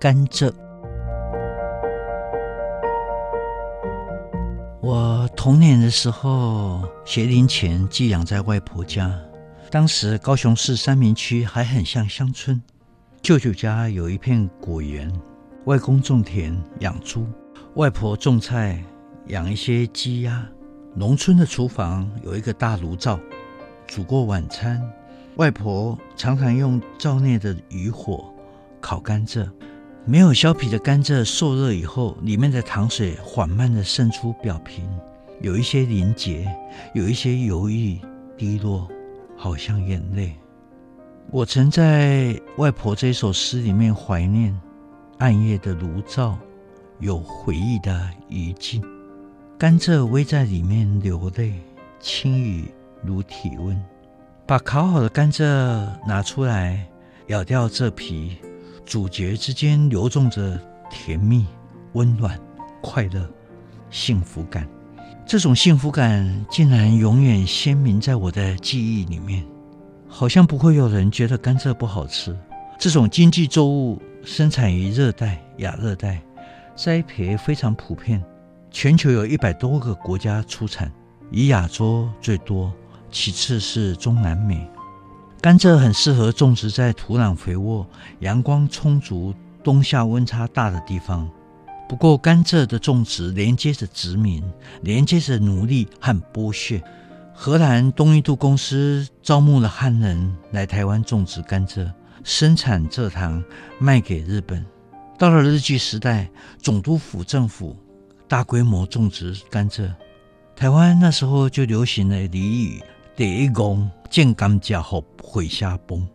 甘蔗。我童年的时候，学龄前寄养在外婆家。当时高雄市三民区还很像乡村，舅舅家有一片果园，外公种田养猪，外婆种菜养一些鸡鸭。农村的厨房有一个大炉灶，煮过晚餐，外婆常常用灶内的余火烤甘蔗。没有削皮的甘蔗受热以后，里面的糖水缓慢地渗出表皮，有一些凝结，有一些犹豫滴落，好像眼泪。我曾在外婆这首诗里面怀念暗夜的炉灶，有回忆的余烬。甘蔗微在里面流泪，轻语如体温。把烤好的甘蔗拿出来，咬掉这皮。主角之间流动着甜蜜、温暖、快乐、幸福感。这种幸福感竟然永远鲜明在我的记忆里面，好像不会有人觉得甘蔗不好吃。这种经济作物生产于热带、亚热带，栽培非常普遍，全球有一百多个国家出产，以亚洲最多，其次是中南美。甘蔗很适合种植在土壤肥沃、阳光充足、冬夏温差大的地方。不过，甘蔗的种植连接着殖民，连接着奴隶和剥削。荷兰东印度公司招募了汉人来台湾种植甘蔗，生产蔗糖卖给日本。到了日据时代，总督府政府大规模种植甘蔗。台湾那时候就流行了俚语。第一公见甘蔗后会下崩，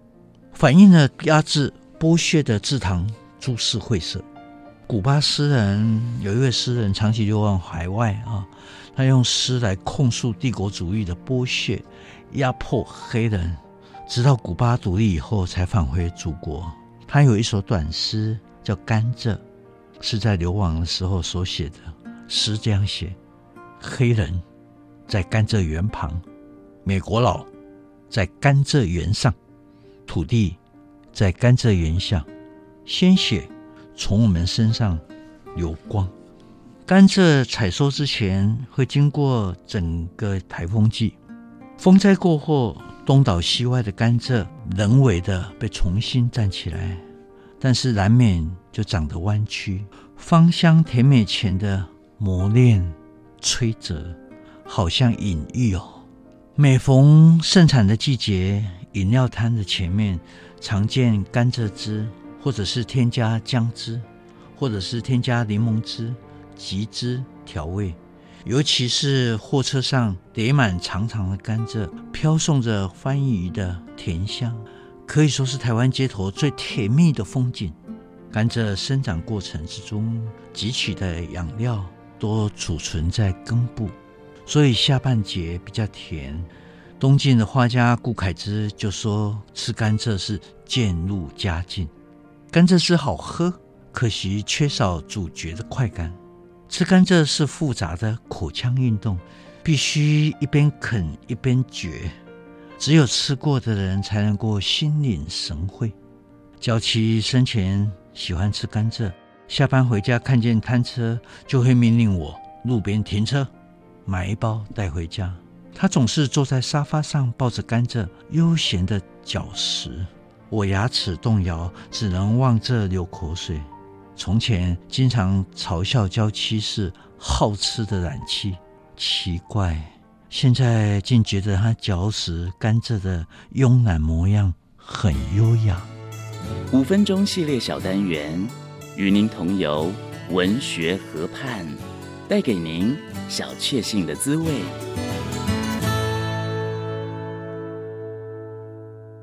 反映了压制剥削的制糖株式会社。古巴诗人有一位诗人长期流亡海外啊，他用诗来控诉帝国主义的剥削压迫黑人，直到古巴独立以后才返回祖国。他有一首短诗叫《甘蔗》，是在流亡的时候所写的诗，这样写：黑人在甘蔗园旁。美国佬在甘蔗园上，土地在甘蔗园下，鲜血从我们身上流光。甘蔗采收之前会经过整个台风季，风灾过后，东倒西歪的甘蔗人为的被重新站起来，但是难免就长得弯曲。芳香甜美前的磨练、摧折，好像隐喻哦。每逢盛产的季节，饮料摊的前面常见甘蔗汁，或者是添加姜汁，或者是添加柠檬汁、橘汁调味。尤其是货车上叠满长长的甘蔗，飘送着番禺的甜香，可以说是台湾街头最甜蜜的风景。甘蔗生长过程之中汲取的养料多储存在根部。所以下半截比较甜。东晋的画家顾恺之就说：“吃甘蔗是渐入佳境。甘蔗汁好喝，可惜缺少咀嚼的快感。吃甘蔗是复杂的口腔运动，必须一边啃一边嚼。只有吃过的人才能够心领神会。娇妻生前喜欢吃甘蔗，下班回家看见摊车，就会命令我路边停车。”买一包带回家。他总是坐在沙发上抱着甘蔗，悠闲地嚼食。我牙齿动摇，只能望着流口水。从前经常嘲笑娇妻是好吃的懒妻，奇怪，现在竟觉得他嚼食甘蔗的慵懒模样很优雅。五分钟系列小单元，与您同游文学河畔。带给您小确幸的滋味。